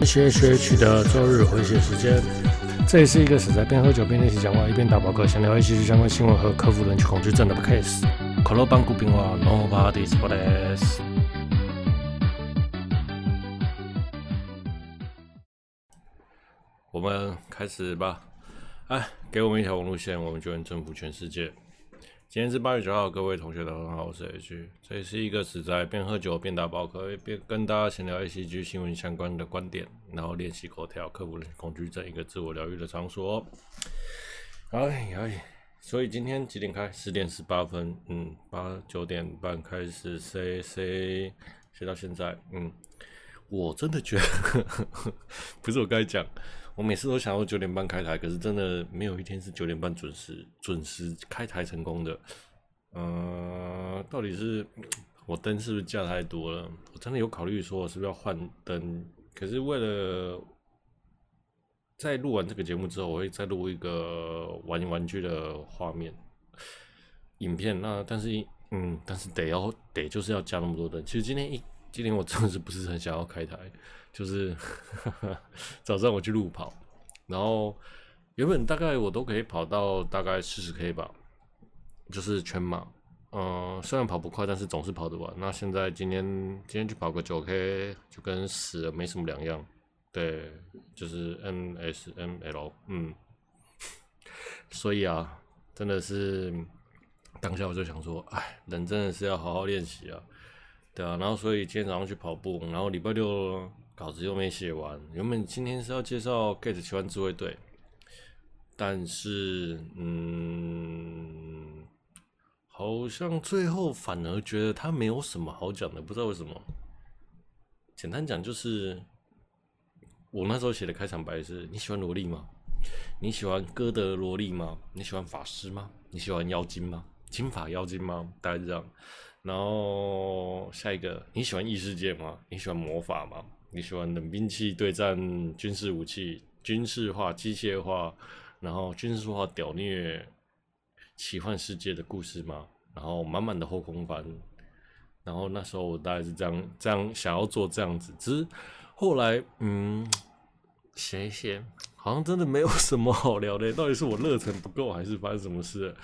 H H H 的周日回血时间，这也是一个是在边喝酒边练习讲话，一边打饱嗝，想聊一些相关新闻和克服人群恐惧症的 case。可乐邦古冰话，No parties for this。我们开始吧。哎，给我们一条网路线，我们就能征服全世界。今天是八月九号，各位同学都很好，我是 H。这也是一个只在边喝酒边打饱嗝，边跟大家闲聊一些与新闻相关的观点，然后练习口条，克服恐惧症，一个自我疗愈的场所。哎哎，所以今天几点开？十点十八分，嗯，八九点半开始，C C，写到现在，嗯，我真的觉得，不是我刚才讲。我每次都想要九点半开台，可是真的没有一天是九点半准时准时开台成功的。嗯、到底是我灯是不是架太多了？我真的有考虑说我是不是要换灯，可是为了在录完这个节目之后，我会再录一个玩玩具的画面影片。那但是嗯，但是得要得就是要加那么多灯。其实今天一今天我真的是不是很想要开台。就是呵 呵早上我去路跑，然后原本大概我都可以跑到大概四十 K 吧，就是全马。嗯，虽然跑不快，但是总是跑得完。那现在今天今天去跑个九 K，就跟死了没什么两样。对，就是 NSML，嗯。所以啊，真的是当下我就想说，哎，人真的是要好好练习啊。对啊，然后所以今天早上去跑步，然后礼拜六。稿子又没写完，原本今天是要介绍 Get 奇幻自卫队，但是嗯，好像最后反而觉得他没有什么好讲的，不知道为什么。简单讲就是，我那时候写的开场白是：你喜欢萝莉吗？你喜欢歌德萝莉吗？你喜欢法师吗？你喜欢妖精吗？金发妖精吗？大概是这样。然后下一个，你喜欢异世界吗？你喜欢魔法吗？你喜欢冷兵器对战军事武器，军事化、机械化，然后军事化屌虐奇幻世界的故事吗？然后满满的后空翻，然后那时候我大概是这样这样想要做这样子，只是后来嗯写一写，好像真的没有什么好聊的，到底是我热忱不够，还是发生什么事？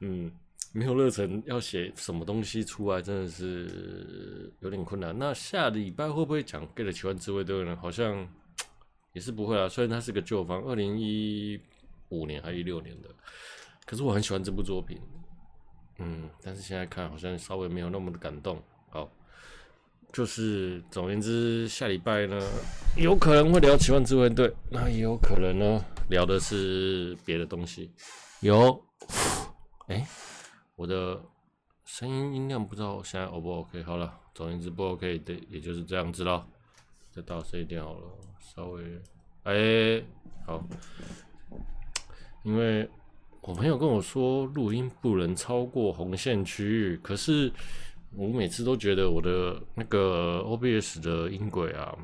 嗯。没有热忱，要写什么东西出来，真的是有点困难。那下礼拜会不会讲《Get 奇幻自卫队》呢？好像也是不会啊。虽然它是个旧番，二零一五年还是一六年的，可是我很喜欢这部作品。嗯，但是现在看好像稍微没有那么的感动。好，就是总言之，下礼拜呢，有可能会聊《奇幻自卫队》，那也有可能呢，聊的是别的东西。有，哎。我的声音音量不知道现在 O 不 OK？好了，总言之不 OK 的，也就是这样子了。再大声一点好了，稍微，哎、好。因为我朋友跟我说录音不能超过红线区域，可是我每次都觉得我的那个 OBS 的音轨啊，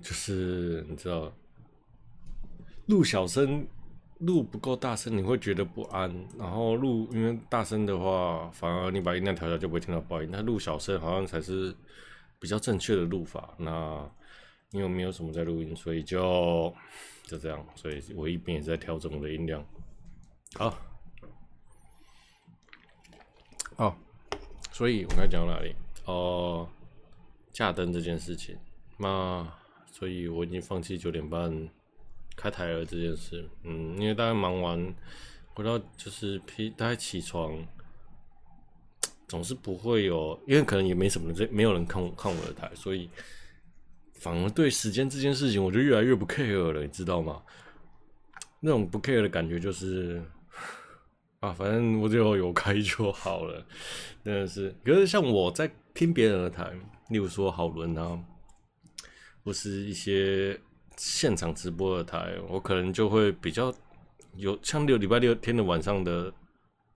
就是你知道，录小声。录不够大声，你会觉得不安。然后录因为大声的话，反而你把音量调小就不会听到爆音。那录小声好像才是比较正确的录法。那因为没有什么在录音，所以就就这样。所以我一边也在调整我的音量。好，好，所以我刚才讲到哪里？哦，架灯这件事情。那所以我已经放弃九点半。开台了这件事，嗯，因为大概忙完回到就是批，大概起床总是不会有，因为可能也没什么人，没有人看我看我的台，所以反而对时间这件事情，我就越来越不 care 了，你知道吗？那种不 care 的感觉就是啊，反正我只要有开就好了，真的是。可是像我在听别人的台，例如说好伦啊，或是一些。现场直播的台，我可能就会比较有像六礼拜六天的晚上的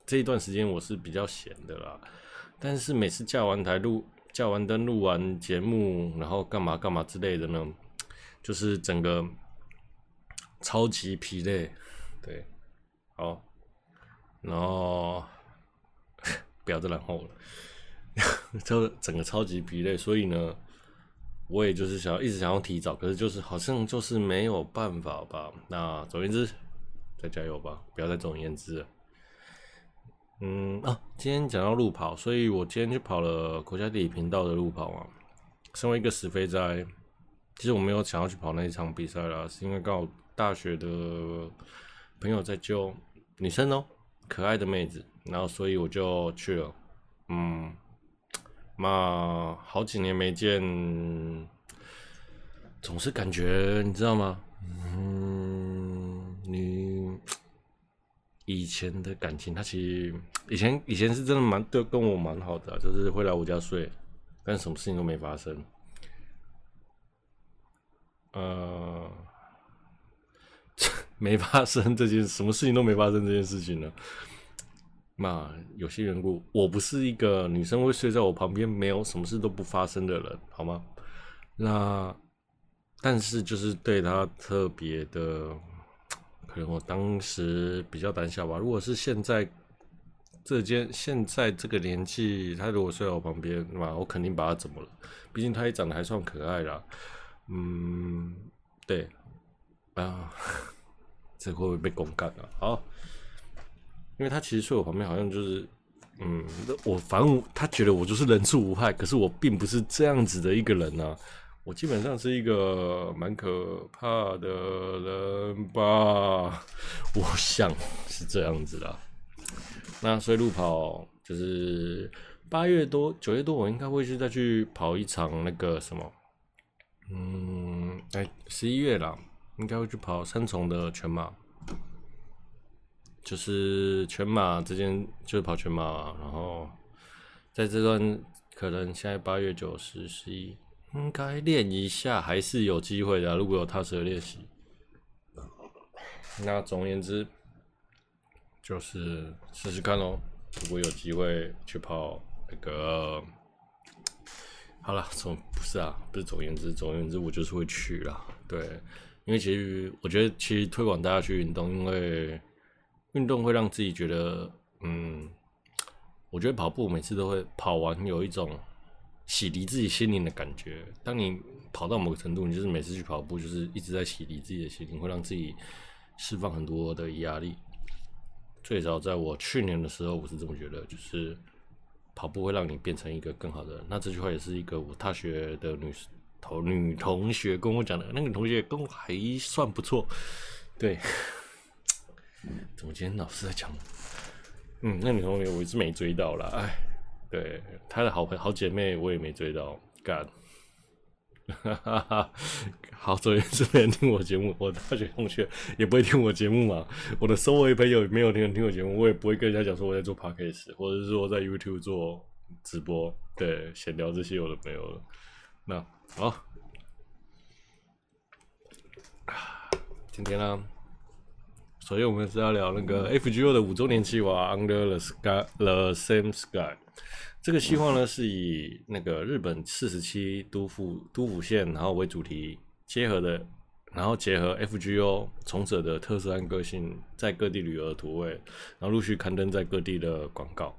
这一段时间，我是比较闲的啦。但是每次架完台录、架完灯、录完节目，然后干嘛干嘛之类的呢，就是整个超级疲累。对，好，然后 不要再然后了，就整个超级疲累，所以呢。我也就是想要一直想要提早，可是就是好像就是没有办法吧。那总而言之，再加油吧，不要再总而言之。嗯啊，今天讲到路跑，所以我今天去跑了国家地理频道的路跑啊。身为一个死肥宅，其实我没有想要去跑那一场比赛啦，是因为刚好大学的朋友在揪女生哦，可爱的妹子，然后所以我就去了。嗯。嘛，好几年没见，总是感觉你知道吗？嗯，你以前的感情，他其实以前以前是真的蛮对跟我蛮好的，就是会来我家睡，但什么事情都没发生。呃，没发生这件，什么事情都没发生这件事情呢？那有些缘故，我不是一个女生会睡在我旁边，没有什么事都不发生的人，好吗？那但是就是对她特别的，可能我当时比较胆小吧。如果是现在这间现在这个年纪，她如果睡在我旁边，那我肯定把她怎么了？毕竟她也长得还算可爱啦。嗯，对啊，这会不会被公干啊？好。因为他其实睡我旁边，好像就是，嗯，我反正他觉得我就是人畜无害，可是我并不是这样子的一个人、啊，我基本上是一个蛮可怕的人吧，我想是这样子的。那所以路跑就是八月多九月多，我应该会去再去跑一场那个什么，嗯，哎，十一月啦，应该会去跑三重的全马。就是全马之间就是跑全马，然后在这段可能现在八月九十十一应该练一下还是有机会的，如果有踏实的练习。那总而言之就是试试看喽，如果有机会去跑那个，好了，总不是啊，不是总而言之，总而言之我就是会去啦，对，因为其实我觉得其实推广大家去运动，因为。运动会让自己觉得，嗯，我觉得跑步每次都会跑完有一种洗涤自己心灵的感觉。当你跑到某个程度，你就是每次去跑步，就是一直在洗涤自己的心灵，会让自己释放很多的压力。最早在我去年的时候，我是这么觉得，就是跑步会让你变成一个更好的。那这句话也是一个我大学的女同女同学跟我讲的，那个同学跟我还算不错，对。怎么今天老是在讲？嗯，那女同学我一直没追到啦。哎，对，她的好朋好姐妹我也没追到，干。哈哈哈，好，昨天是没人听我节目，我大学同学也不会听我节目嘛。我的周围朋友没有听人听我节目，我也不会跟人家讲说我在做 podcast，或者是说在 YouTube 做直播，对，闲聊这些有的没有了。那好，今天呢？首先，我们是要聊那个 FGO 的五周年计划 Under the Sky the Same Sky。这个计划呢，是以那个日本四十七都府都府县，然后为主题结合的，然后结合 FGO 从者的特色和个性，在各地旅游的图位，然后陆续刊登在各地的广告，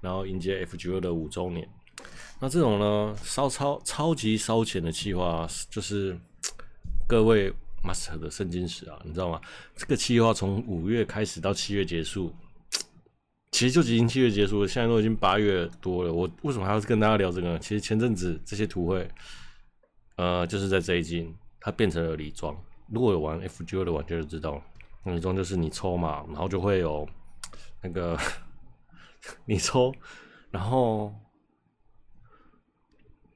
然后迎接 FGO 的五周年。那这种呢，烧超超级烧钱的计划，就是各位。Master 的圣经史啊，你知道吗？这个计划从五月开始到七月结束，其实就已经七月结束了，现在都已经八月多了。我为什么还要跟大家聊这个呢？其实前阵子这些图会，呃，就是在这一季，它变成了礼装。如果有玩 FGO 的玩家就知道，礼装就是你抽嘛，然后就会有那个 你抽，然后。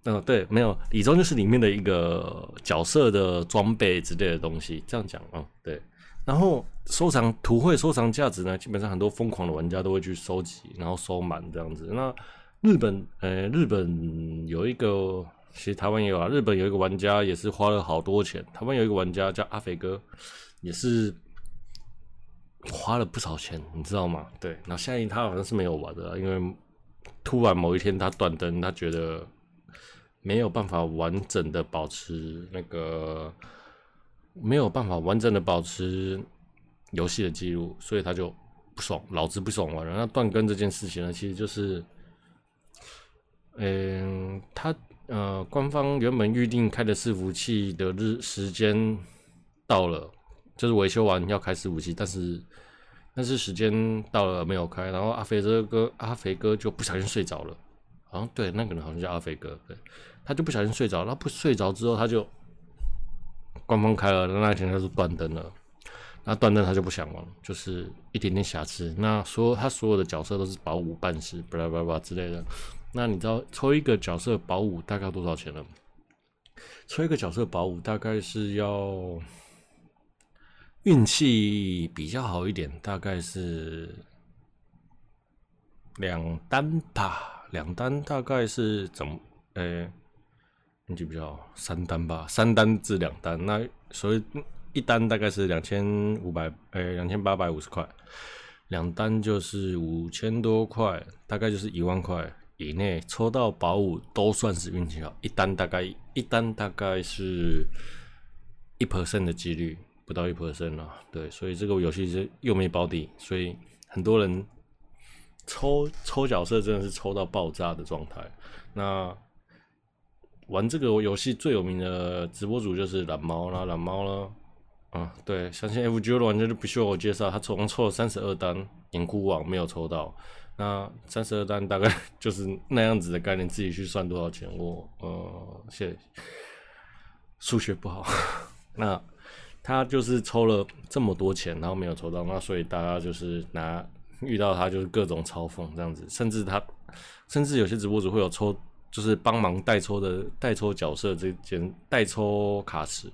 嗯，对，没有礼装就是里面的一个角色的装备之类的东西，这样讲啊、对。然后收藏图绘收藏价值呢，基本上很多疯狂的玩家都会去收集，然后收满这样子。那日本，呃，日本有一个，其实台湾也有啊。日本有一个玩家也是花了好多钱，台湾有一个玩家叫阿肥哥，也是花了不少钱，你知道吗？对。然后现在他好像是没有玩的，因为突然某一天他断灯，他觉得。没有办法完整的保持那个，没有办法完整的保持游戏的记录，所以他就不爽，老子不爽玩了。那断更这件事情呢，其实就是，嗯，他呃，官方原本预定开的伺服器的日时间到了，就是维修完要开伺服器，但是但是时间到了没有开，然后阿肥这个阿肥哥就不小心睡着了，好像对那个人好像叫阿肥哥，对，他就不小心睡着，他不睡着之后他就官方开了，那天他就断灯了。那断灯他就不想玩，就是一点点瑕疵。那所有他所有的角色都是保五半时，巴拉巴拉之类的。那你知道抽一个角色保五大概多少钱呢？抽一个角色保五大概是要运气比较好一点，大概是两单吧。两单大概是怎么？呃、运气比较好，三单吧，三单至两单。那所以。一单大概是两千五百，诶，两千八百五十块，两单就是五千多块，大概就是一万块以内抽到宝五都算是运气好。一单大概一单大概是一 percent 的几率，不到一 percent 了。对，所以这个游戏是又没保底，所以很多人抽抽角色真的是抽到爆炸的状态。那玩这个游戏最有名的直播主就是蓝猫啦，蓝猫啦。啊，对，相信 FGO 的玩家就不需要我介绍，他总共抽了三十二单，眼窟王没有抽到。那三十二单大概就是那样子的概念，自己去算多少钱。我呃，谢谢，数学不好。那他就是抽了这么多钱，然后没有抽到，那所以大家就是拿遇到他就是各种嘲讽这样子，甚至他甚至有些直播主会有抽，就是帮忙代抽的代抽角色这件代抽卡池，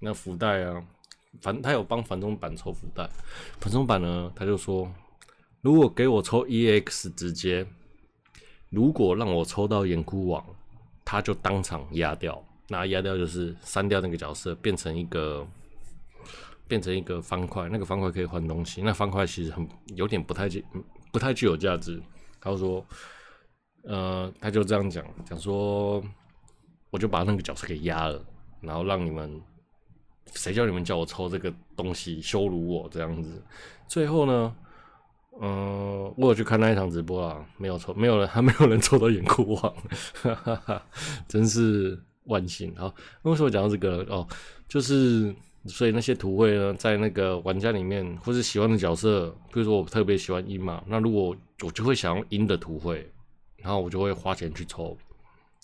那福袋啊。反正他有帮繁中版抽福袋，繁中版呢，他就说，如果给我抽 EX 直接，如果让我抽到眼窟王，他就当场压掉，那压掉就是删掉那个角色，变成一个变成一个方块，那个方块可以换东西，那方块其实很有点不太具不太具有价值。他就说，呃，他就这样讲讲说，我就把那个角色给压了，然后让你们。谁叫你们叫我抽这个东西，羞辱我这样子。最后呢，嗯、我有去看那一场直播啊，没有抽，没有人，还没有人抽到眼哭王，哈哈哈，真是万幸。好，为什么讲到这个哦？就是所以那些图会呢，在那个玩家里面，或是喜欢的角色，比如说我特别喜欢鹰嘛，那如果我就会想要鹰的图会，然后我就会花钱去抽。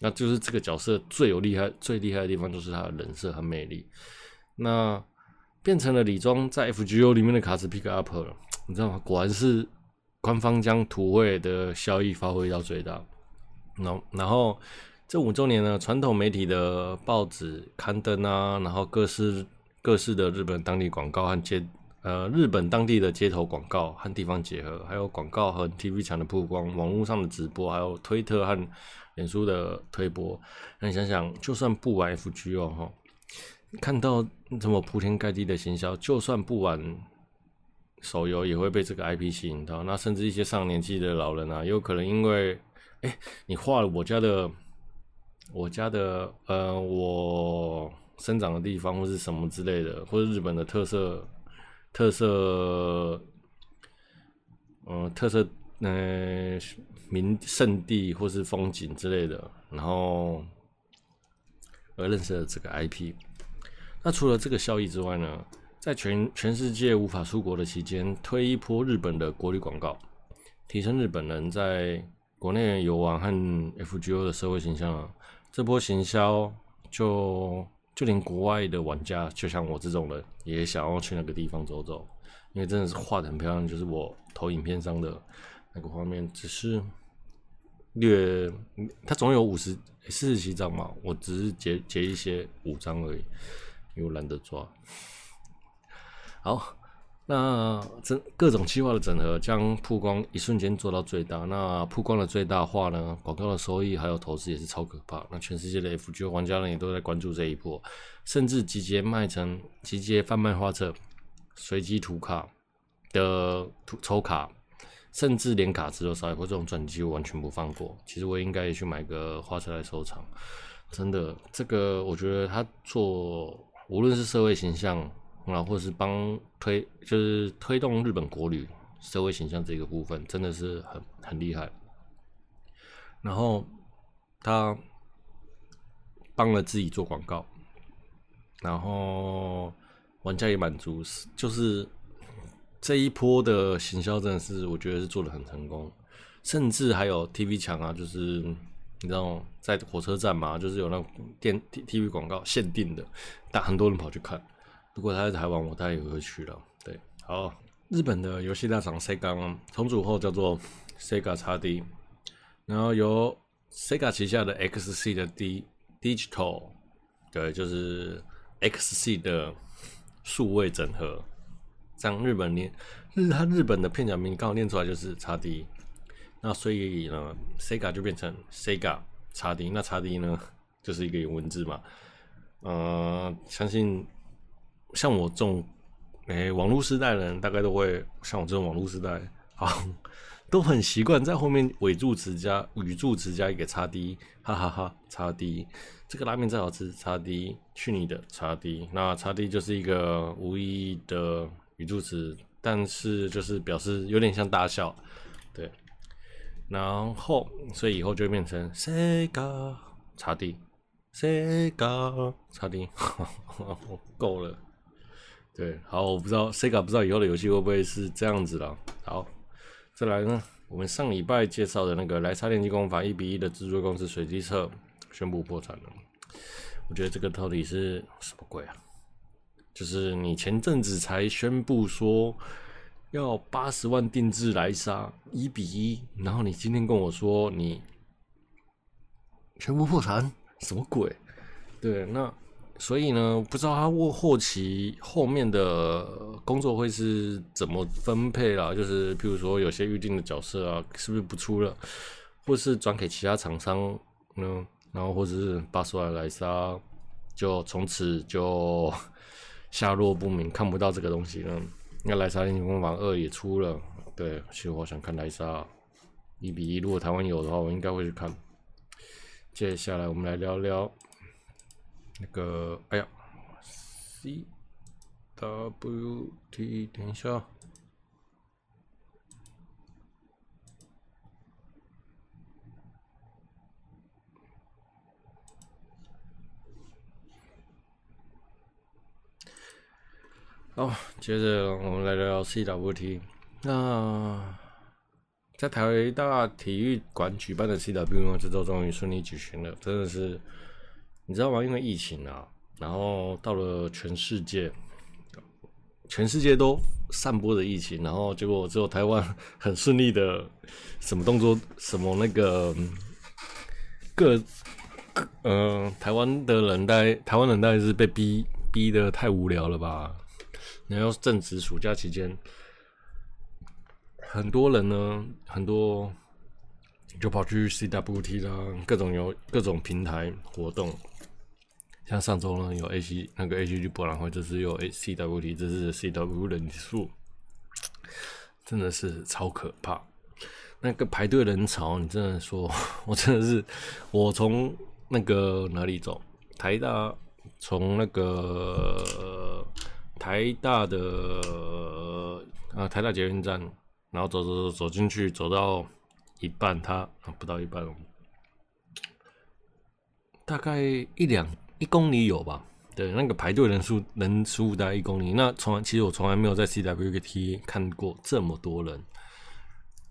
那就是这个角色最有厉害、最厉害的地方，就是他的人设和魅力。那变成了李庄在 FGO 里面的卡池 pick up 了，你知道吗？果然是官方将图会的效益发挥到最大。然然后这五周年呢，传统媒体的报纸刊登啊，然后各式各式的日本当地广告和街呃日本当地的街头广告和地方结合，还有广告和 TV 墙的曝光，网络上的直播，还有推特和脸书的推播。那你想想，就算不玩 FGO 哈。看到这么铺天盖地的行销，就算不玩手游，也会被这个 IP 吸引到。那甚至一些上年纪的老人啊，有可能因为，哎、你画了我家的，我家的，呃，我生长的地方，或是什么之类的，或者日本的特色，特色，嗯、特色，嗯、呃，名胜地或是风景之类的，然后而认识了这个 IP。那除了这个效益之外呢，在全全世界无法出国的期间，推一波日本的国旅广告，提升日本人在国内游玩和 FGO 的社会形象啊。这波行销就就连国外的玩家，就像我这种人，也想要去那个地方走走，因为真的是画的很漂亮，就是我投影片上的那个画面，只是略它总有五十四十七张嘛，我只是截截一些五张而已。又懒得抓，好，那整各种计划的整合，将曝光一瞬间做到最大。那曝光的最大化呢，广告的收益还有投资也是超可怕。那全世界的 FGO 玩家呢，也都在关注这一波，甚至集结卖成集结贩卖画册、随机图卡的图抽卡，甚至连卡池都烧一波，这种转机我完全不放过。其实我应该也去买个画册来收藏。真的，这个我觉得他做。无论是社会形象然后，或是帮推，就是推动日本国旅社会形象这个部分，真的是很很厉害。然后他帮了自己做广告，然后玩家也满足，就是这一波的行销真的是我觉得是做得很成功，甚至还有 TV 墙啊，就是你知道在火车站嘛，就是有那种电 TV 广告限定的，但很多人跑去看。如果他在台湾，我大概也会去了。对，好，日本的游戏大厂 Sega 重组后叫做 Sega XD，然后由 Sega 旗下的 XC 的 D Digital，对，就是 XC 的数位整合，这样日本念日，他日本的片假名刚好念出来就是 XD，那所以呢，Sega 就变成 Sega XD，那 XD 呢就是一个有文字嘛，呃，相信像我这种诶、欸、网络时代的人，大概都会像我这种网络时代，好。都很习惯在后面尾助词加语助词加一个叉 D，哈哈哈，叉 D，这个拉面再好吃，叉 D，去你的叉 D，那叉 D 就是一个无意义的语助词，但是就是表示有点像大笑，对，然后所以以后就变成 Sega 叉 D，Sega 叉 D，够了，对，好，我不知道 Sega 不知道以后的游戏会不会是这样子了，好。再来呢，我们上礼拜介绍的那个莱莎电机工坊一比一的制作公司水机社宣布破产了。我觉得这个到底是什么鬼啊？就是你前阵子才宣布说要八十万定制莱莎一比一，然后你今天跟我说你全部破产，什么鬼？对，那。所以呢，不知道他后后期后面的工作会是怎么分配啦？就是譬如说，有些预定的角色啊，是不是不出了，或是转给其他厂商呢？然后或者是八十万莱莎就从此就下落不明，看不到这个东西呢？那莱莎英雄工坊二也出了，对，其实我想看莱莎一比一，如果台湾有的话，我应该会去看。接下来我们来聊聊。那个，哎呀，C W T，等一下，好，接着我们来聊聊 C W T。那在台大体育馆举办的 C W 呢，这周终于顺利举行了，真的是。你知道吗？因为疫情啊，然后到了全世界，全世界都散播着疫情，然后结果只有台湾 很顺利的，什么动作，什么那个各，嗯、呃，台湾的人大，台湾人大概是被逼逼得太无聊了吧？然后正值暑假期间，很多人呢，很多就跑去 CWT 啦，各种有各种平台活动。像上周呢，有 A C 那个 A C G 博览会，这次有 A C W T，这是 C W 人数，真的是超可怕。那个排队人潮，你真的说，我真的是，我从那个哪里走？台大，从那个台大的啊台大捷运站，然后走走走走进去，走到一半，它啊不到一半，大概一两。一公里有吧？对，那个排队人数人数大概一公里。那从来其实我从来没有在 CWT 看过这么多人。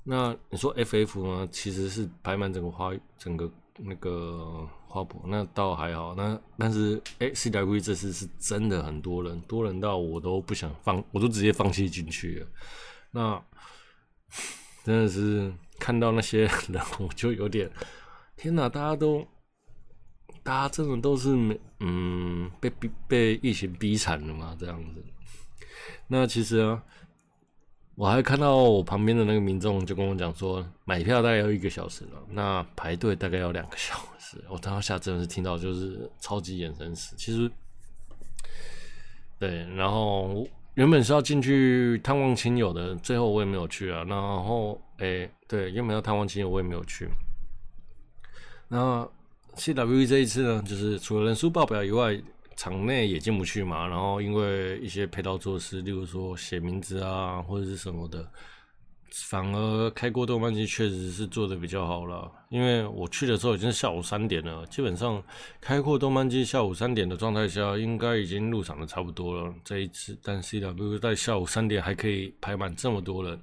那你说 FF 呢？其实是排满整个花整个那个花博，那倒还好。那但是哎、CWT 这次是真的很多人，多人到我都不想放，我都直接放弃进去了。那真的是看到那些人，我就有点天哪！大家都。大家真的都是没嗯被逼被疫情逼惨了嘛？这样子。那其实啊，我还看到我旁边的那个民众就跟我讲说，买票大概要一个小时了，那排队大概要两个小时。我当下真的是听到就是超级眼神死。其实，对，然后原本是要进去探望亲友的，最后我也没有去啊。然后哎、对，原本要探望亲友，我也没有去。那。CWE 这一次呢，就是除了人数爆表以外，场内也进不去嘛。然后因为一些配套措施，例如说写名字啊或者是什么的，反而开过动漫机确实是做的比较好了，因为我去的时候已经是下午三点了，基本上开过动漫机下午三点的状态下，应该已经入场的差不多了。这一次，但 CW 在下午三点还可以排满这么多人，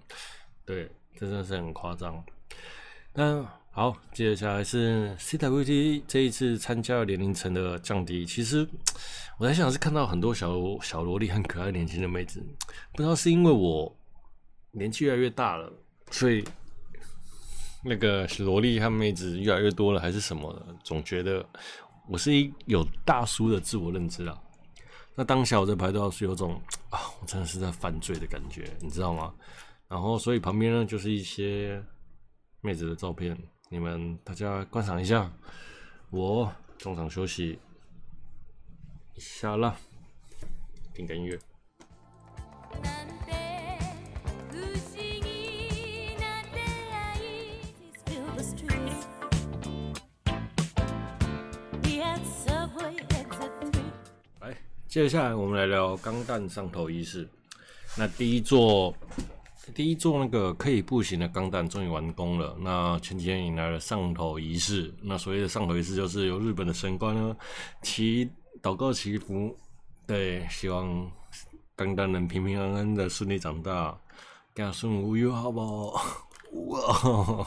对，这真的是很夸张。那好，接下来是 CWT 这一次参加年龄层的降低，其实 我在想是看到很多小小萝莉很可爱年轻的妹子，不知道是因为我。年纪越来越大了，所以那个萝莉和妹子越来越多了，还是什么？总觉得我是一有大叔的自我认知啊。那当下我在排队是有种啊，我真的是在犯罪的感觉，你知道吗？然后，所以旁边呢就是一些妹子的照片，你们大家观赏一下。我中场休息一下了，听个音乐。接下来我们来聊钢弹上头仪式。那第一座，第一座那个可以步行的钢弹终于完工了。那前几天迎来了上头仪式。那所谓的上头仪式，就是由日本的神官呢祈祷告祈福，对，希望钢弹能平平安安的顺利长大，家顺无忧，好不好？哇！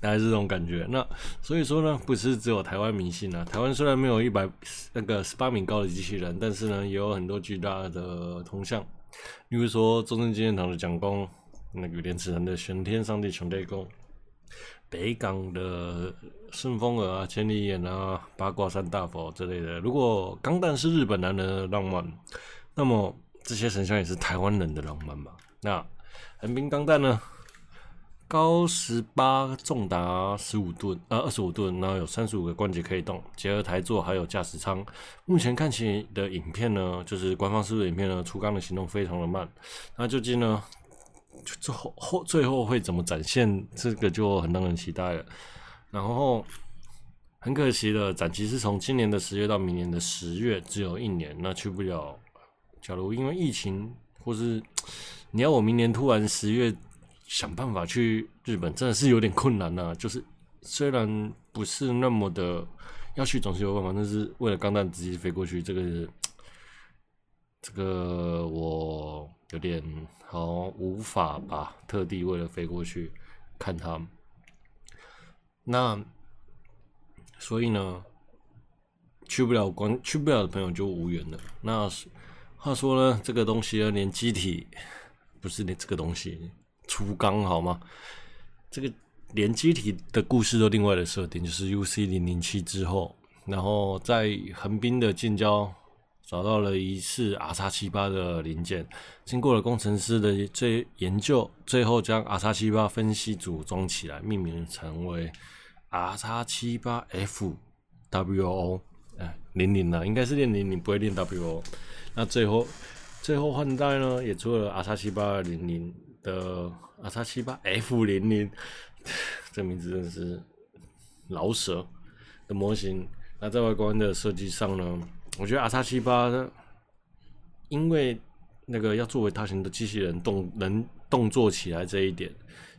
大概是这种感觉。那所以说呢，不是只有台湾迷信啊。台湾虽然没有一百那个十八米高的机器人，但是呢，也有很多巨大的铜像。例如说，中正纪念堂的蒋公，那个莲池潭的玄天上帝穹天宫，北港的顺风耳啊、千里眼啊、八卦山大佛之类的。如果钢蛋是日本男人的浪漫，那么这些神像也是台湾人的浪漫吧？那横滨钢蛋呢？高十八，重达十五吨，呃，二十五吨，然后有三十五个关节可以动，结合台座还有驾驶舱。目前看起的影片呢，就是官方释出的影片呢，出缸的行动非常的慢。那究竟呢，最后后最后会怎么展现？这个就很让人期待了。然后很可惜的，展期是从今年的十月到明年的十月，只有一年，那去不了。假如因为疫情，或是 你要我明年突然十月。想办法去日本真的是有点困难呐、就是虽然不是那么的要去，总是有办法，但是为了钢弹直接飞过去，这个这个我有点好无法吧，特地为了飞过去看他们。那所以呢，去不了关去不了的朋友就无缘了。那话说呢，这个东西呢，连机体不是连这个东西。出钢好吗？这个连机体的故事都另外的设定，就是 UC 零零七之后，然后在横滨的近郊找到了疑似 R 叉七八的零件，经过了工程师的最研究，最后将 R 叉七八分析组装起来，命名成为 R 叉七八 F W O，哎，零零呢，应该是练零零，不会练 W O。那最后最后换代呢，也出了 R 叉七八零零。的 R 叉七八 F 零零，这名字真的是老舍的模型。那在外观的设计上呢，我觉得 R 叉七八因为那个要作为大型的机器人动能动作起来这一点，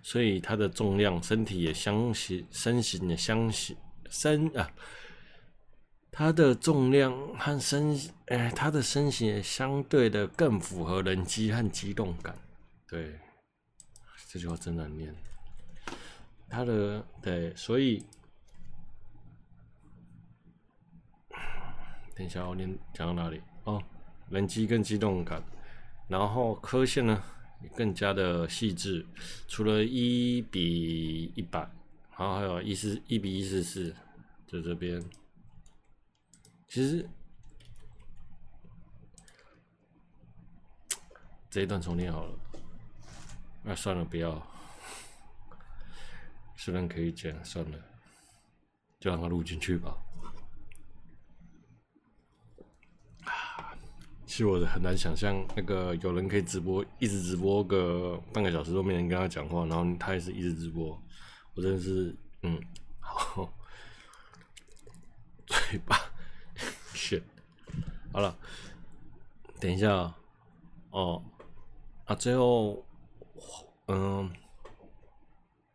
所以它的重量、身体也相形身形也相形身啊，它的重量和身哎，它的身形也相对的更符合人机和机动感，对。这句话真难念。他的对，所以等一下我念讲到哪里？哦，人机更机动感，然后刻线呢也更加的细致。除了一比一百，然后还有一四一比一四四，在这边。其实这一段重念好了。那、算了，不要。虽然可以剪，算了，就让它录进去吧。啊，其实我很难想象，那个有人可以直播，一直直播个半个小时都没人跟他讲话，然后他也是一直直播。我真的是，嗯，好，嘴巴，shit，好了，等一下，哦，啊，最后。嗯，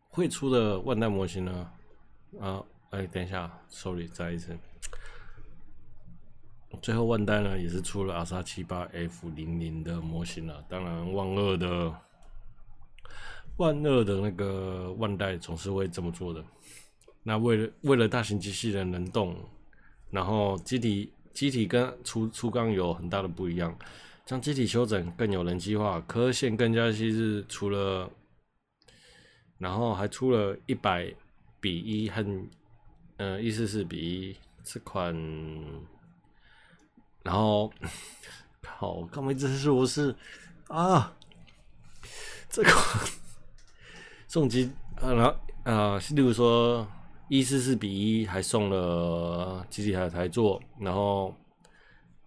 会出的万代模型呢？啊，哎、等一下，sorry，再一次。最后万代呢也是出了 RX 七八 F 零零的模型了。当然，万二的万二的那个万代总是会这么做的。那为了为了大型机器人能动，然后机体机体跟初初钢有很大的不一样，将机体修整更有人机化，刻线更加细致。除了，然后还出了一百比一和呃一四四比一这款。然后，靠，干嘛一直说我是啊？这个送机啊，然后啊，例如说一四四比一还送了机体台台座，然后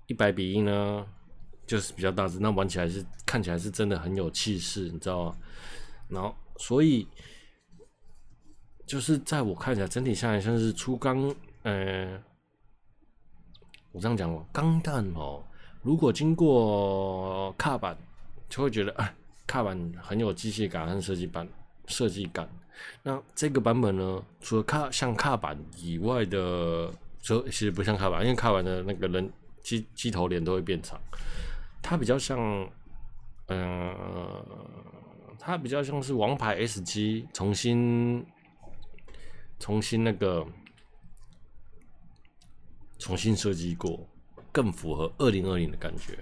一百比一呢，就是比较大只，那玩起来是看起来是真的很有气势，你知道吗？然后所以就是在我看起来，整体下来像是初钢，呃。我这样讲哦，钢弹哦，如果经过卡板，就会觉得啊，卡板很有机械感和设计版设计感。那这个版本呢，除了卡像卡板以外的，就其实不像卡板，因为卡板的那个人机机头脸都会变长，它比较像，嗯、它比较像是王牌 S 机重新重新那个。重新设计过，更符合二零二零的感觉，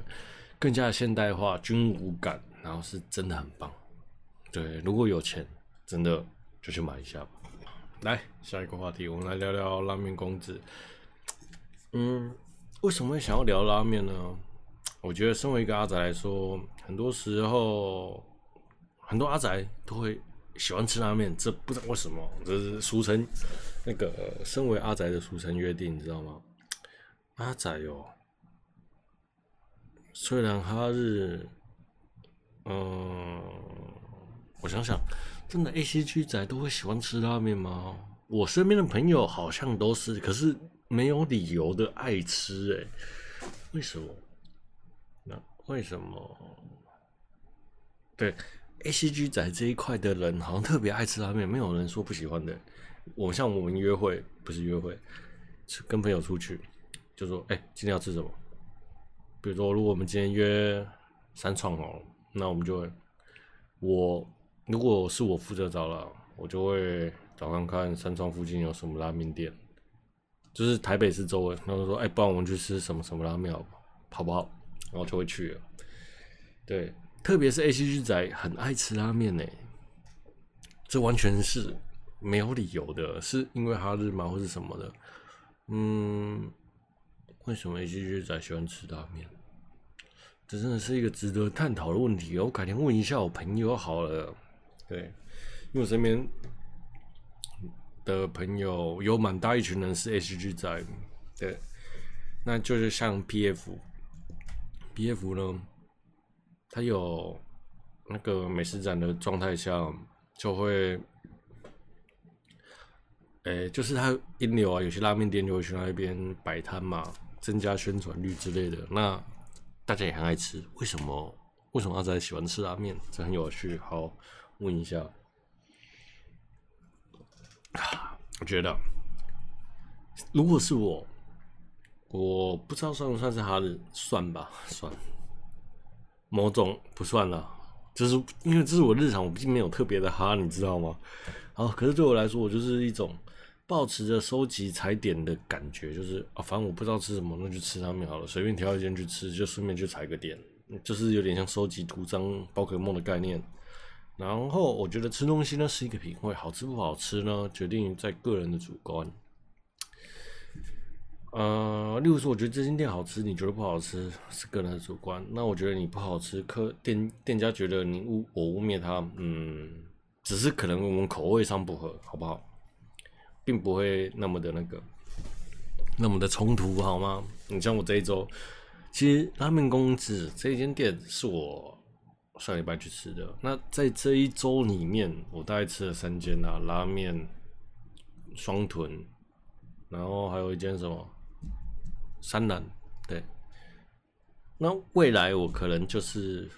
更加现代化、军武感，然后是真的很棒。对，如果有钱，真的就去买一下吧。来，下一个话题，我们来聊聊拉面公子。嗯，为什么会想要聊拉面呢？我觉得身为一个阿宅来说，很多时候很多阿宅都会喜欢吃拉面，这不知道为什么，这是俗称那个身为阿宅的俗称约定，你知道吗？阿仔哟，虽然哈日，嗯，我想想，真的 A C G 仔都会喜欢吃拉面吗？我身边的朋友好像都是，可是没有理由的爱吃哎、为什么？为什么？对 A C G 仔这一块的人好像特别爱吃拉面，没有人说不喜欢的。我像我们约会，不是约会，是跟朋友出去。就说，哎、今天要吃什么？比如说，如果我们今天约三创哦，那我们就会，我如果是我负责找了，我就会找看看三创附近有什么拉面店，就是台北市周围。然后说，哎、欸，不然我们去吃什么什么拉面好，好不好？然后就会去了。对，特别是 A C G 仔很爱吃拉面呢，这完全是没有理由的，是因为哈日吗，或是什么的？嗯。为什么 A C G 仔喜欢吃拉面？这真的是一个值得探讨的问题。我改天问一下我朋友好了。对，因为我身边的朋友有蛮大一群人是 H G 仔。对，那就是像 P F B F 呢，他有那个美食展的状态下，就会，诶，就是他引流啊，有些拉面店就会去那边摆摊嘛。增加宣传率之类的，那大家也很爱吃。为什么？为什么阿仔喜欢吃拉面？这很有趣。好，问一下。我觉得，如果是我，我不知道算不算是哈日，算吧，算。某种不算了，就是因为这是我日常，我并没有特别的哈，你知道吗？好，可是对我来说，我就是一种。保持着收集踩点的感觉，就是啊，反正我不知道吃什么，那就吃上面好了，随便挑一间去吃，就顺便去踩个点，就是有点像收集图章、宝可梦的概念。然后我觉得吃东西呢是一个品味，好吃不好吃呢，决定在个人的主观。呃，例如说，我觉得这间店好吃，你觉得不好吃是个人的主观。那我觉得你不好吃，客店店家觉得你污我污蔑他，嗯，只是可能我们口味上不合，好不好？并不会那么的那个，那么的冲突，好吗？你像我这一周，其实拉面公子这一间店是我上礼拜去吃的。那在这一周里面，我大概吃了三间啊，拉面、双屯，然后还有一间什么三南。对，那未来我可能就是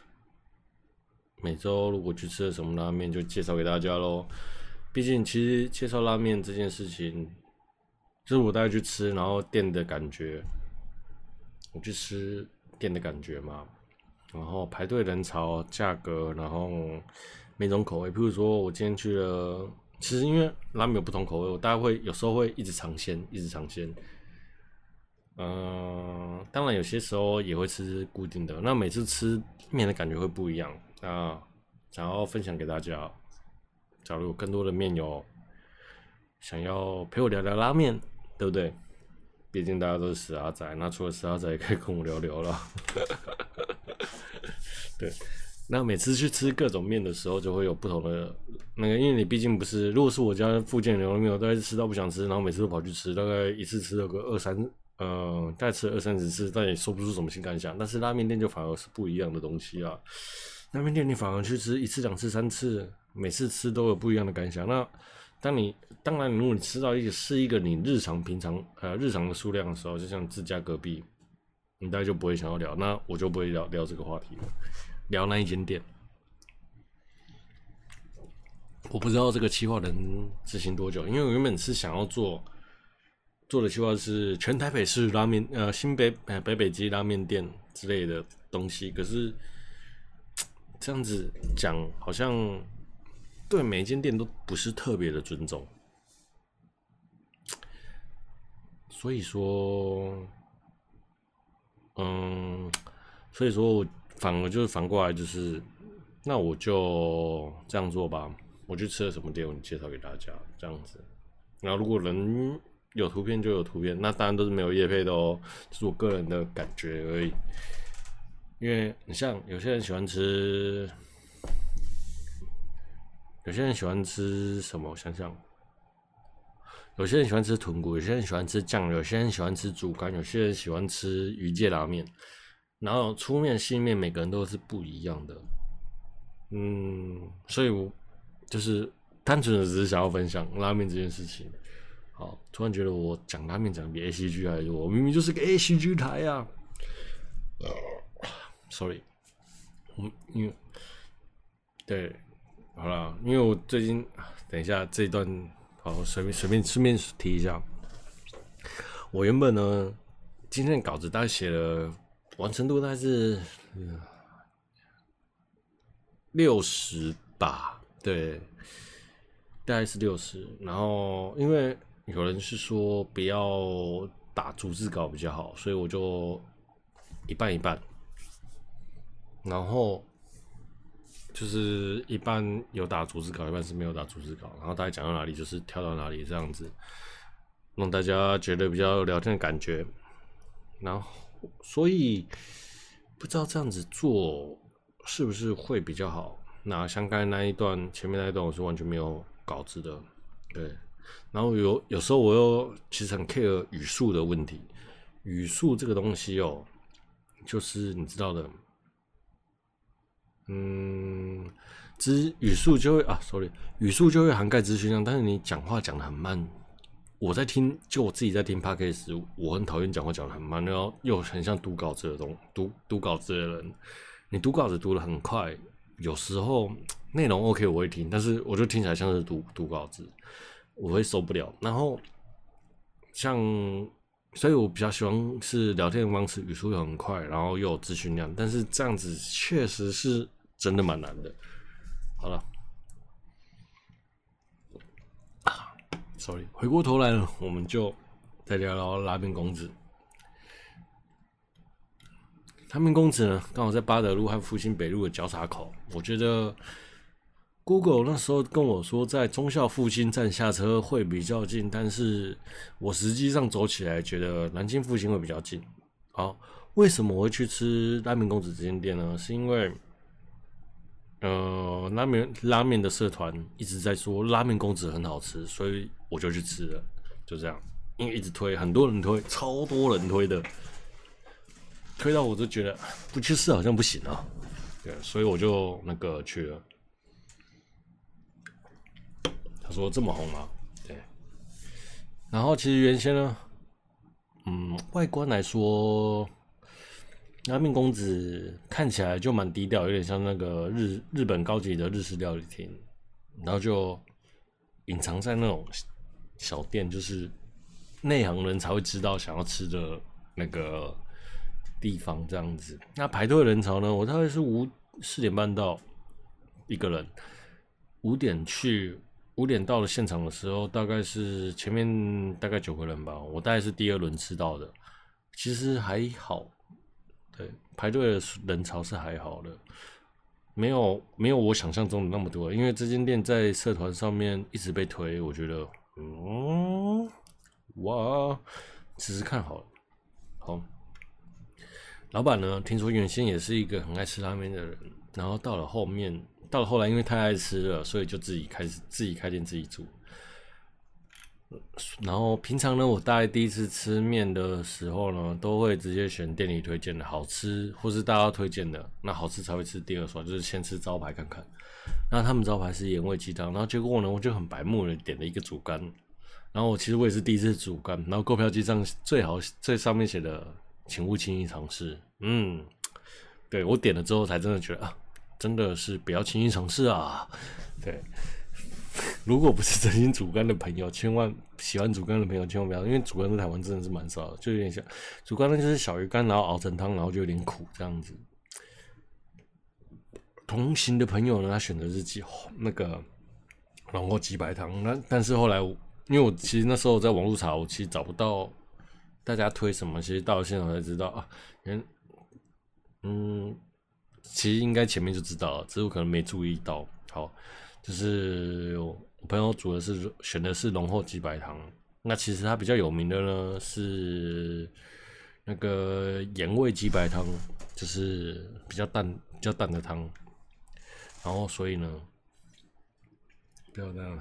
每周如果去吃了什么拉面，就介绍给大家喽。毕竟，其实介绍拉面这件事情，就是我带去吃，然后店的感觉，我去吃店的感觉嘛。然后排队人潮、价格，然后每种口味。譬如说，我今天去了，其实因为拉面有不同口味，我大概会有时候会一直尝鲜，一直尝鲜。嗯，当然有些时候也会吃固定的。那每次吃面的感觉会不一样啊，想要分享给大家。假如有更多的面友想要陪我聊聊拉面，对不对？毕竟大家都是死阿仔，那除了死阿仔也可以跟我聊聊了。对，那每次去吃各种面的时候，就会有不同的那个，因为你毕竟不是，如果是我家附近牛肉面，我大概吃到不想吃，然后每次都跑去吃，大概一次吃了个二三。呃，大概吃二三十次，但也说不出什么新感想。但是拉面店就反而是不一样的东西啊。拉面店你反而去吃一次、两次、三次，每次吃都有不一样的感想。那当你当然，如果你吃到一个是一个你日常平常呃日常的数量的时候，就像自家隔壁，你大概就不会想要聊。那我就不会聊聊这个话题了，聊那一间店。我不知道这个企划能执行多久，因为我原本是想要做。做的计划是全台北市拉面，呃，新北呃北北基拉面店之类的东西。可是这样子讲，好像对每一间店都不是特别的尊重。所以说，嗯，所以说我反而就是反过来，就是那我就这样做吧。我去吃了什么店，我介绍给大家，这样子。然后如果人。有图片就有图片，那当然都是没有业配的哦，这是我个人的感觉而已。因为你像有些人喜欢吃，有些人喜欢吃什么？我想想，有些人喜欢吃豚骨，有些人喜欢吃酱，有些人喜欢吃猪肝，有些人喜欢吃鱼介拉面。然后粗面细面，每个人都是不一样的。嗯，所以我就是单纯的只是想要分享拉面这件事情。好，突然觉得我讲拉面讲的比 A C G 还多，我明明就是个 A C G 台呀、啊。Sorry，嗯，因为对，好了，因为我最近，等一下这一段，好，随便随便顺便提一下，我原本呢，今天的稿子大概写了完成度大概是六十吧，对，大概是六十，然后因为。有人是说不要打逐字稿比较好，所以我就一半一半，然后就是一半有打逐字稿，一半是没有打逐字稿，然后大家讲到哪里就是跳到哪里这样子，让大家觉得比较有聊天的感觉。然后所以不知道这样子做是不是会比较好？那像刚才那一段前面那一段我是完全没有稿子的，对。然后有有时候我又其实很 care 语速的问题，语速这个东西哦，就是你知道的，嗯，资语速就会啊，sorry，语速就会涵盖资讯量，但是你讲话讲得很慢，我在听，就我自己在听 podcast，我很讨厌讲话讲得很慢，然后又很像读稿子的东读读稿子的人，你读稿子读得很快，有时候内容 OK 我会听，但是我就听起来像是读读稿子。我会受不了，然后像，所以我比较喜欢是聊天的方式，语速又很快，然后又有资讯量，但是这样子确实是真的蛮难的。好了，啊，sorry，回过头来了，我们就再聊聊拉面公子。拉面公子呢，刚好在八德路和复兴北路的交叉口，我觉得。Google 那时候跟我说，在中校复兴站下车会比较近，但是我实际上走起来觉得南京复兴会比较近。好，为什么我会去吃拉面公子这间店呢？是因为，呃，拉面拉面的社团一直在说拉面公子很好吃，所以我就去吃了，就这样。因为一直推，很多人推，超多人推的，推到我就觉得不去试好像不行啊。对，所以我就那个去了。他说这么红吗？对。然后其实原先呢，嗯，外观来说，拉面公子看起来就蛮低调，有点像那个日日本高级的日式料理厅，然后就隐藏在那种小店，就是内行人才会知道想要吃的那个地方这样子。那排队人潮呢？我大概是五四点半到一个人，五点去，五点到了现场的时候，大概是前面大概九个人吧，我大概是第二轮吃到的，其实还好。对，排队的人潮是还好的，没有没有我想象中的那么多。因为这间店在社团上面一直被推，我觉得，嗯，哇，试试看好了。好，老板呢，听说原先也是一个很爱吃拉面的人，然后到了后面，到了后来，因为太爱吃了，所以就自己开始自己开店自己煮。然后平常呢，我大概第一次吃面的时候呢，都会直接选店里推荐的好吃，或是大家推荐的，那好吃才会吃第二双，就是先吃招牌看看。那他们招牌是盐味鸡汤，然后结果呢，我就很白目的点了一个煮干，然后我其实我也是第一次煮干，然后购票机上最好最上面写的，请勿轻易尝试。嗯，对，我点了之后才真的觉得啊，真的是不要轻易尝试啊，对。如果不是真心煮干的朋友，千万喜欢煮干的朋友千万不要，因为煮干在台湾真的是蛮少的，就有点像煮干呢，就是小鱼干，然后熬成汤，然后就有点苦这样子。同行的朋友呢，他选择是鸡那个然后鸡白汤，那但是后来因为我其实那时候在网络查，我其实找不到大家推什么，其实到了现场才知道啊，原嗯，其实应该前面就知道了，只是我可能没注意到，好。就是我朋友煮的是选的是浓厚鸡白汤，那其实它比较有名的呢是那个盐味鸡白汤，就是比较淡比较淡的汤，然后所以呢比较淡的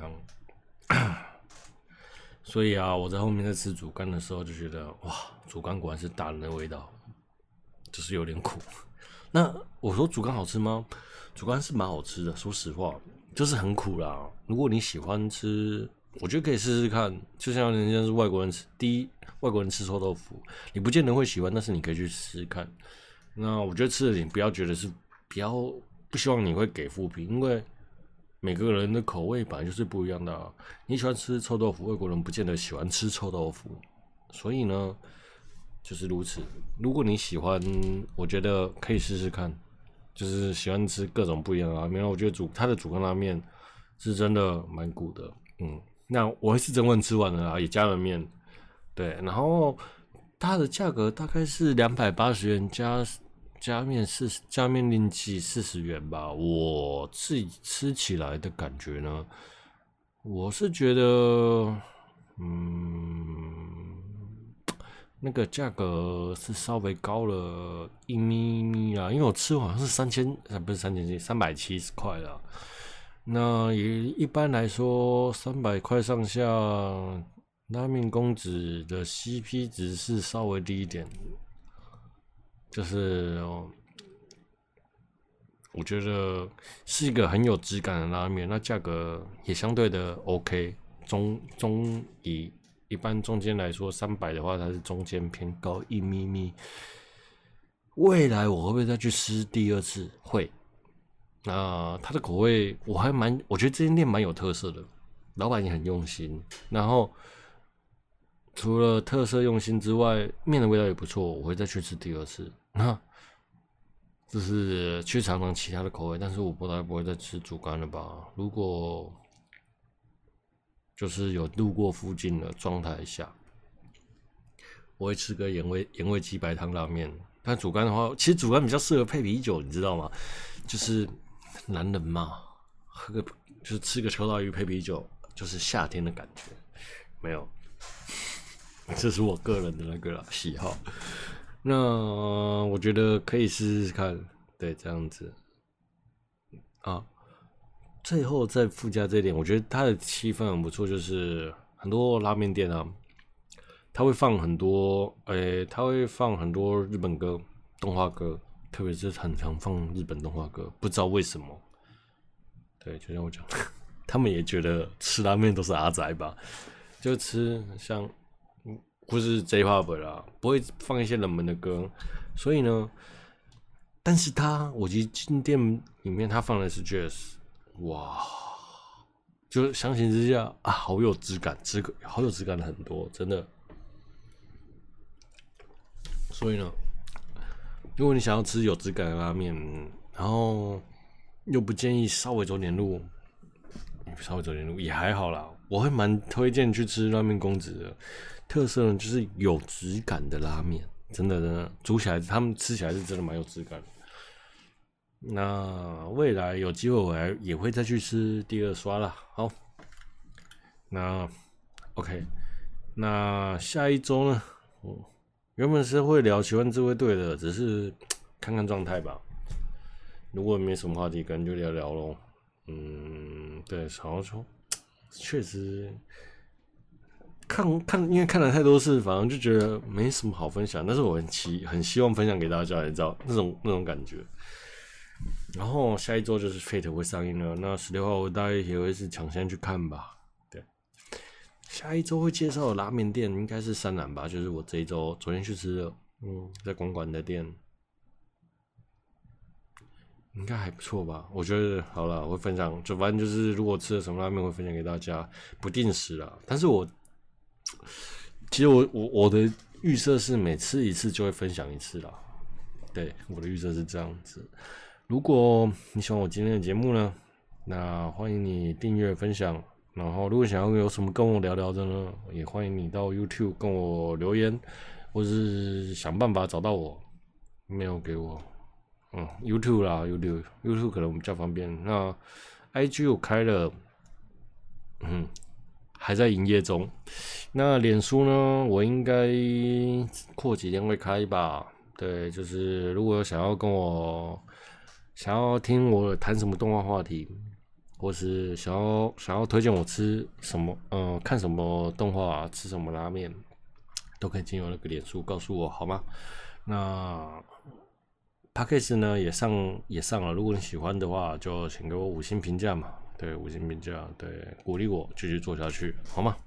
汤，所以啊我在后面在吃主干的时候就觉得哇，主干果然是大人的味道，就是有点苦。那我说煮干好吃吗？煮干是蛮好吃的，说实话。就是很苦啦。如果你喜欢吃，我觉得可以试试看。就像人家是外国人吃，第一外国人吃臭豆腐，你不见得会喜欢，但是你可以去试试看。那我觉得吃了你不要觉得是，不要不希望你会给负评，因为每个人的口味本来就是不一样的。你喜欢吃臭豆腐，外国人不见得喜欢吃臭豆腐，所以呢就是如此。如果你喜欢，我觉得可以试试看。就是喜欢吃各种不一样的拉面，我觉得煮它的煮干拉面是真的蛮鼓的，嗯，那我是整碗吃完了啊，也加了面，对，然后它的价格大概是两百八十元加加面四加面另计四十元吧，我自己吃起来的感觉呢，我是觉得，嗯。那个价格是稍微高了一咪咪啦，因为我吃好像是三千，呃，不是三千七，三百七十块啦。那也一般来说，三百块上下，拉面公子的 CP 值是稍微低一点，就是我觉得是一个很有质感的拉面，那价格也相对的 OK，中中以。一般中间来说，三百的话，它是中间偏高一咪咪。未来我会不会再去吃第二次？会。那它的口味我还蛮，我觉得这间店蛮有特色的，老板也很用心。然后除了特色用心之外，面的味道也不错，我会再去吃第二次。那就是去尝尝其他的口味，但是我不知道不会再吃煮干了吧？如果就是有路过附近的状态下，我会吃个盐味盐味鸡白汤拉面。但主干的话，其实主干比较适合配啤酒，你知道吗？就是男人嘛，喝个就是吃个秋刀鱼配啤酒，就是夏天的感觉。没有，这是我个人的那个喜好。那我觉得可以试试看，对，这样子啊。最后再附加这一点，我觉得它的气氛很不错，就是很多拉面店啊，他会放很多，诶、他会放很多日本歌、动画歌，特别是很常放日本动画歌，不知道为什么。对，就像我讲，他们也觉得吃拉面都是阿宅吧，就吃像不是 J-Pop 啦，不会放一些冷门的歌。所以呢，但是他我记得进店里面他放的是 Jazz，哇，就是相形之下啊，好有质感，质感好有质感的很多，真的。所以呢，如果你想要吃有质感的拉面，然后又不建议稍微走点路，稍微走点路也还好啦。我会蛮推荐去吃拉面公子的，特色呢就是有质感的拉面，真的真的煮起来，他们吃起来是真的蛮有质感的。那未来有机会我还也会再去吃第二刷啦。好，那 OK，那下一周呢？我。原本是会聊奇幻自卫队的，只是看看状态吧。如果没什么话题，可能就聊聊喽。嗯，对，然后说，确实看看，因为看了太多次，反正就觉得没什么好分享。但是我很期很希望分享给大家，你知道那种那种感觉。然后下一周就是 Fate 会上映了，那十六号我大概也会是抢先去看吧。对下一周会介绍的拉面店应该是三兰吧，就是我这一周昨天去吃的，嗯，在公馆的店，应该还不错吧？我觉得好了，我会分享，就反正就是如果吃了什么拉面，会分享给大家，不定时啦。但是我其实我我我的预设是每吃一次就会分享一次啦。对，我的预设是这样子。如果你喜欢我今天的节目呢，那欢迎你订阅分享。然后，如果想要有什么跟我聊聊的呢，也欢迎你到 YouTube 跟我留言，或是想办法找到我，mail 给我。嗯，YouTube 啦，YouTube，YouTube 可能比较方便。那 IG 我开了，嗯，还在营业中。那脸书呢，我应该过几天会开吧？对，就是如果想要跟我，想要听我谈什么动画话题。或是想要想要推荐我吃什么，呃，看什么动画、吃什么拉面，都可以经由那个脸书告诉我，好吗？那 Podcast 呢也上也上了，如果你喜欢的话，就请给我五星评价嘛，对，五星评价，对，鼓励我继续做下去，好吗？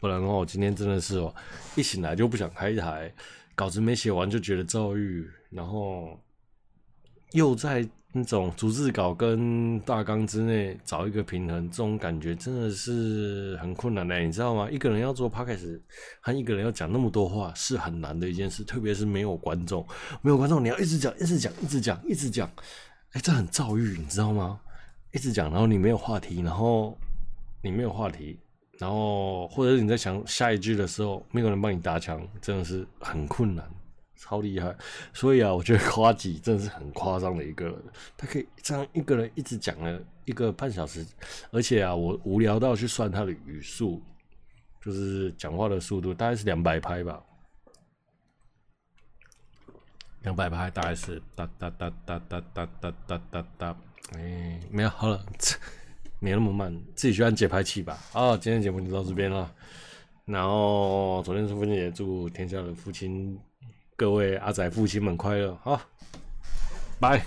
不然的话，我今天真的是哦，一醒来就不想开台，稿子没写完就觉得躁郁，然后又在。那种逐字稿跟大纲之内找一个平衡，这种感觉真的是很困难的，你知道吗？一个人要做 podcast，和一个人要讲那么多话是很难的一件事，特别是没有观众，没有观众，你要一直讲，一直讲，一直讲，一直讲，哎，这很躁郁，你知道吗？一直讲，然后你没有话题，然后你没有话题，然后或者是你在想下一句的时候，没有人帮你搭腔，真的是很困难。超厉害，所以啊，我觉得夸吉真的是很夸张的一个，他可以这样一个人一直讲了一个半小时，而且啊，我无聊到去算他的语速，就是讲话的速度大概是两百拍吧，两百拍大概是哒哒哒哒哒哒哒哒哒哒，哎，没有，好了，没那么慢，自己去按节拍器吧。好，今天节目就到这边了，然后昨天是父亲节，祝天下的父亲。各位阿仔父亲们快乐，好，拜。